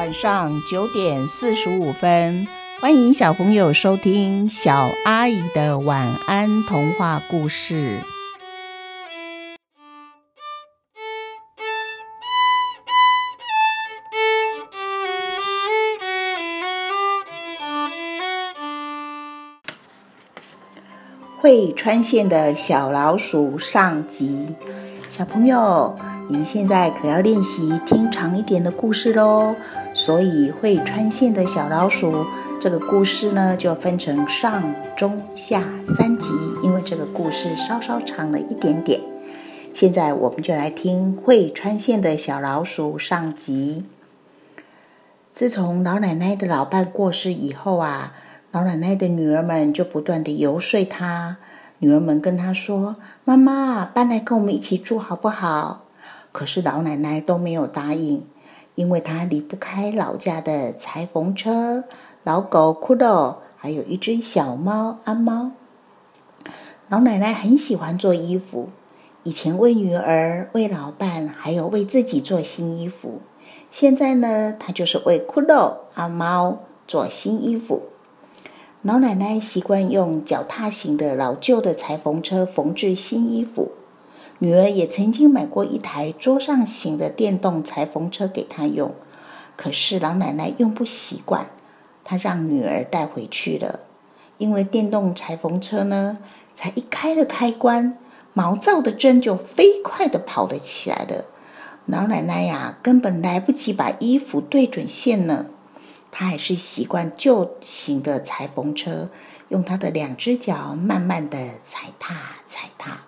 晚上九点四十五分，欢迎小朋友收听小阿姨的晚安童话故事。会穿线的小老鼠上集，小朋友，你们现在可要练习听长一点的故事喽。所以，会穿线的小老鼠这个故事呢，就分成上、中、下三集，因为这个故事稍稍长了一点点。现在，我们就来听会穿线的小老鼠上集。自从老奶奶的老伴过世以后啊。老奶奶的女儿们就不断的游说她，女儿们跟她说：“妈妈，搬来跟我们一起住好不好？”可是老奶奶都没有答应，因为她离不开老家的裁缝车、老狗骷髅，还有一只小猫阿猫。老奶奶很喜欢做衣服，以前为女儿、为老伴，还有为自己做新衣服。现在呢，她就是为骷髅阿猫做新衣服。老奶奶习惯用脚踏型的老旧的裁缝车缝制新衣服。女儿也曾经买过一台桌上型的电动裁缝车给她用，可是老奶奶用不习惯，她让女儿带回去了。因为电动裁缝车呢，才一开了开关，毛躁的针就飞快的跑了起来了。老奶奶呀，根本来不及把衣服对准线呢。他还是习惯旧型的裁缝车，用他的两只脚慢慢的踩踏踩踏。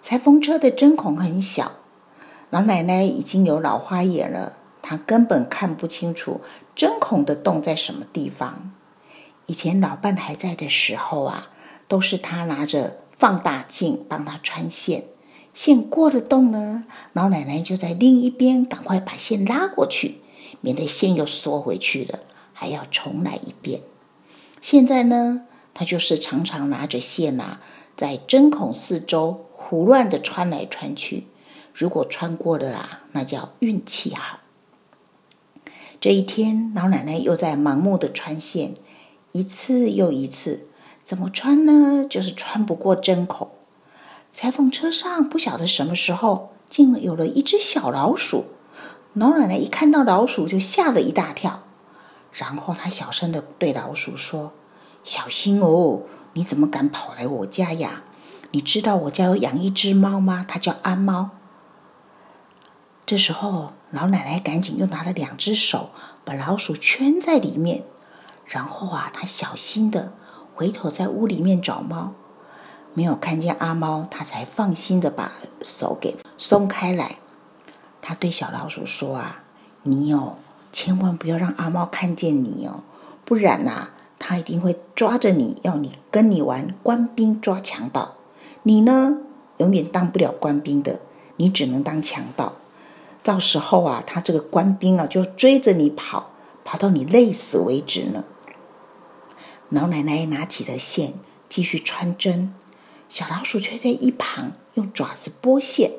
裁缝车的针孔很小，老奶奶已经有老花眼了，她根本看不清楚针孔的洞在什么地方。以前老伴还在的时候啊，都是他拿着放大镜帮他穿线，线过了洞呢，老奶奶就在另一边赶快把线拉过去。免得线又缩回去了，还要重来一遍。现在呢，他就是常常拿着线啊，在针孔四周胡乱的穿来穿去。如果穿过了啊，那叫运气好。这一天，老奶奶又在盲目的穿线，一次又一次，怎么穿呢？就是穿不过针孔。裁缝车上不晓得什么时候，竟有了一只小老鼠。老奶奶一看到老鼠，就吓了一大跳，然后她小声的对老鼠说：“小心哦，你怎么敢跑来我家呀？你知道我家有养一只猫吗？它叫阿猫。”这时候，老奶奶赶紧又拿了两只手把老鼠圈在里面，然后啊，她小心的回头在屋里面找猫，没有看见阿猫，她才放心的把手给松开来。他对小老鼠说：“啊，你哦，千万不要让阿猫看见你哦，不然呐，他一定会抓着你，要你跟你玩官兵抓强盗。你呢，永远当不了官兵的，你只能当强盗。到时候啊，他这个官兵啊，就追着你跑，跑到你累死为止呢。”老奶奶拿起了线，继续穿针，小老鼠却在一旁用爪子拨线。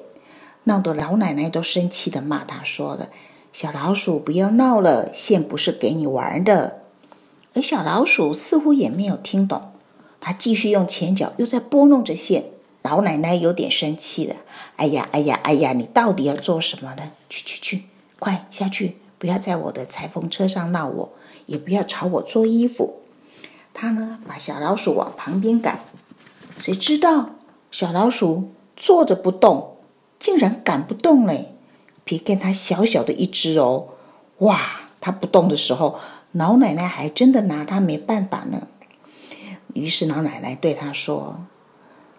闹得老奶奶都生气的骂他，说了：“小老鼠，不要闹了，线不是给你玩的。”而小老鼠似乎也没有听懂，他继续用前脚又在拨弄着线。老奶奶有点生气了：“哎呀，哎呀，哎呀，你到底要做什么呢？去去去，快下去！不要在我的裁缝车上闹我，也不要吵我做衣服。”他呢，把小老鼠往旁边赶，谁知道小老鼠坐着不动。竟然赶不动嘞！别看它小小的一只哦，哇！它不动的时候，老奶奶还真的拿它没办法呢。于是老奶奶对他说：“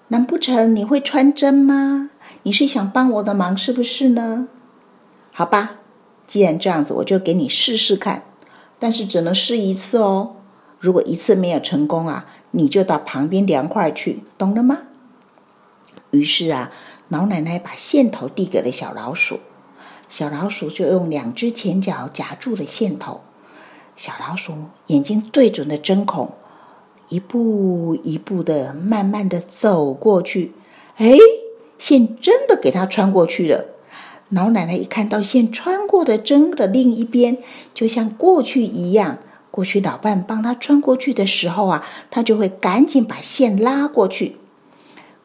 难不成你会穿针吗？你是想帮我的忙是不是呢？好吧，既然这样子，我就给你试试看。但是只能试一次哦。如果一次没有成功啊，你就到旁边凉快去，懂了吗？”于是啊。老奶奶把线头递给了小老鼠，小老鼠就用两只前脚夹住了线头。小老鼠眼睛对准了针孔，一步一步的慢慢的走过去。哎，线真的给它穿过去了。老奶奶一看到线穿过的针的另一边，就像过去一样。过去老伴帮她穿过去的时候啊，她就会赶紧把线拉过去。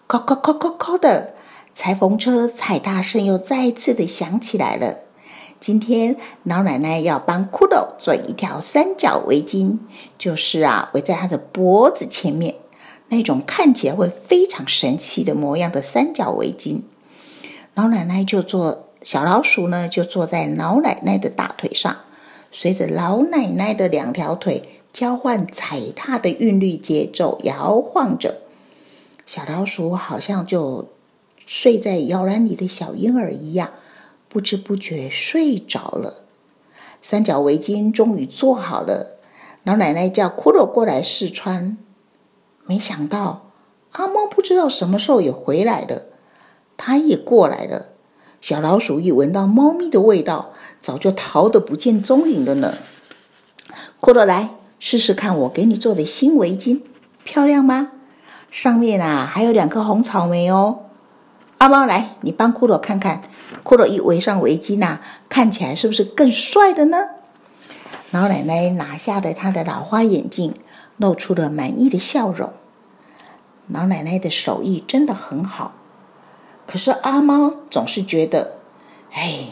敲敲敲敲敲的裁缝车踩踏声又再一次的响起来了。今天老奶奶要帮骷髅做一条三角围巾，就是啊，围在它的脖子前面那种看起来会非常神奇的模样的三角围巾。老奶奶就坐。小老鼠呢，就坐在老奶奶的大腿上，随着老奶奶的两条腿交换踩踏的韵律节奏摇晃着。小老鼠好像就睡在摇篮里的小婴儿一样，不知不觉睡着了。三角围巾终于做好了，老奶奶叫骷髅过来试穿。没想到阿猫不知道什么时候也回来了，它也过来了。小老鼠一闻到猫咪的味道，早就逃得不见踪影了呢。骷髅来试试看，我给你做的新围巾漂亮吗？上面啊还有两颗红草莓哦。阿猫来，你帮骷髅看看。骷髅一围上围巾呐，看起来是不是更帅的呢？老奶奶拿下了她的老花眼镜，露出了满意的笑容。老奶奶的手艺真的很好。可是阿猫总是觉得，哎，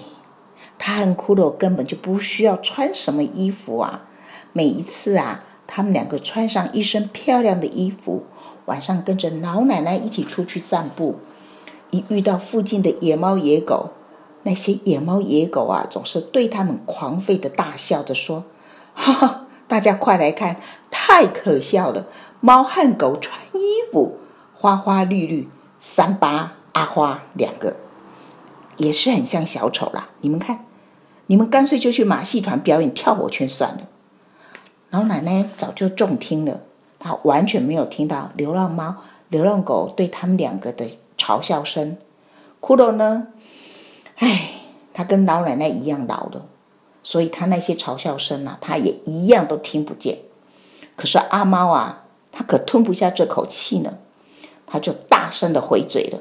他和骷髅根本就不需要穿什么衣服啊！每一次啊，他们两个穿上一身漂亮的衣服，晚上跟着老奶奶一起出去散步，一遇到附近的野猫野狗，那些野猫野狗啊，总是对他们狂吠的大笑着说：“哈哈，大家快来看，太可笑了！猫和狗穿衣服，花花绿绿，三八。”阿花两个也是很像小丑啦，你们看，你们干脆就去马戏团表演跳火圈算了。老奶奶早就中听了，她完全没有听到流浪猫、流浪狗对他们两个的嘲笑声。骷髅呢？唉，他跟老奶奶一样老了，所以他那些嘲笑声啊，他也一样都听不见。可是阿猫啊，他可吞不下这口气呢，他就大声的回嘴了。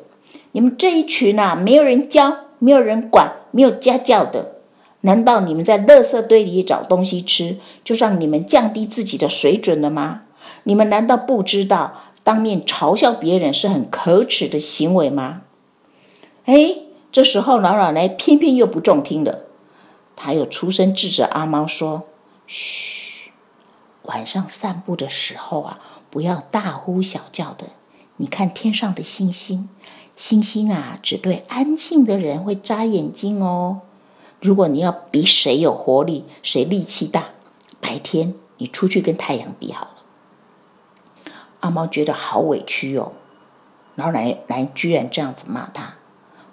你们这一群啊，没有人教，没有人管，没有家教的，难道你们在垃圾堆里找东西吃，就让你们降低自己的水准了吗？你们难道不知道当面嘲笑别人是很可耻的行为吗？哎，这时候老奶奶偏偏又不中听了，她又出声制止阿猫说：“嘘，晚上散步的时候啊，不要大呼小叫的。你看天上的星星。”星星啊，只对安静的人会眨眼睛哦。如果你要比谁有活力，谁力气大，白天你出去跟太阳比好了。阿猫觉得好委屈哦，老奶奶居然这样子骂他。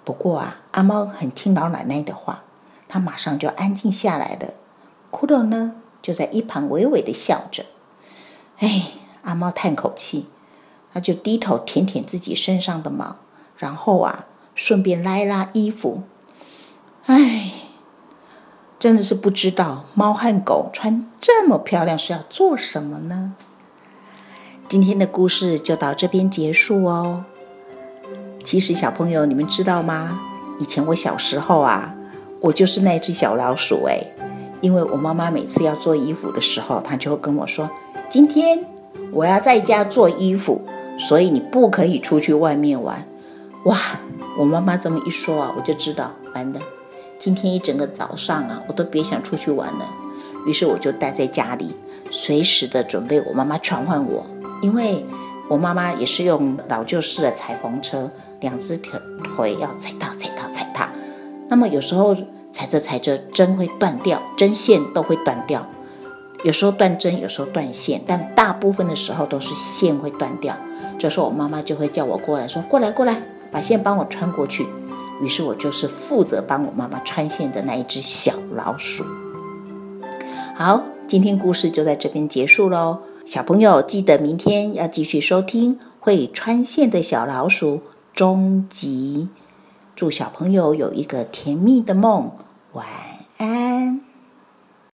不过啊，阿猫很听老奶奶的话，它马上就安静下来了。骷髅呢，就在一旁微微的笑着。哎，阿猫叹口气，他就低头舔舔自己身上的毛。然后啊，顺便拉一拉衣服。唉，真的是不知道猫和狗穿这么漂亮是要做什么呢？今天的故事就到这边结束哦。其实小朋友，你们知道吗？以前我小时候啊，我就是那只小老鼠哎。因为我妈妈每次要做衣服的时候，她就会跟我说：“今天我要在家做衣服，所以你不可以出去外面玩。”哇！我妈妈这么一说啊，我就知道完了。今天一整个早上啊，我都别想出去玩了。于是我就待在家里，随时的准备我妈妈传唤我。因为我妈妈也是用老旧式的裁缝车，两只腿腿要踩踏、踩踏、踩踏。那么有时候踩着踩着针会断掉，针线都会断掉。有时候断针，有时候断线，但大部分的时候都是线会断掉。这时候我妈妈就会叫我过来说：“过来，过来。”把线帮我穿过去，于是我就是负责帮我妈妈穿线的那一只小老鼠。好，今天故事就在这边结束喽。小朋友记得明天要继续收听《会穿线的小老鼠》终极。祝小朋友有一个甜蜜的梦，晚安。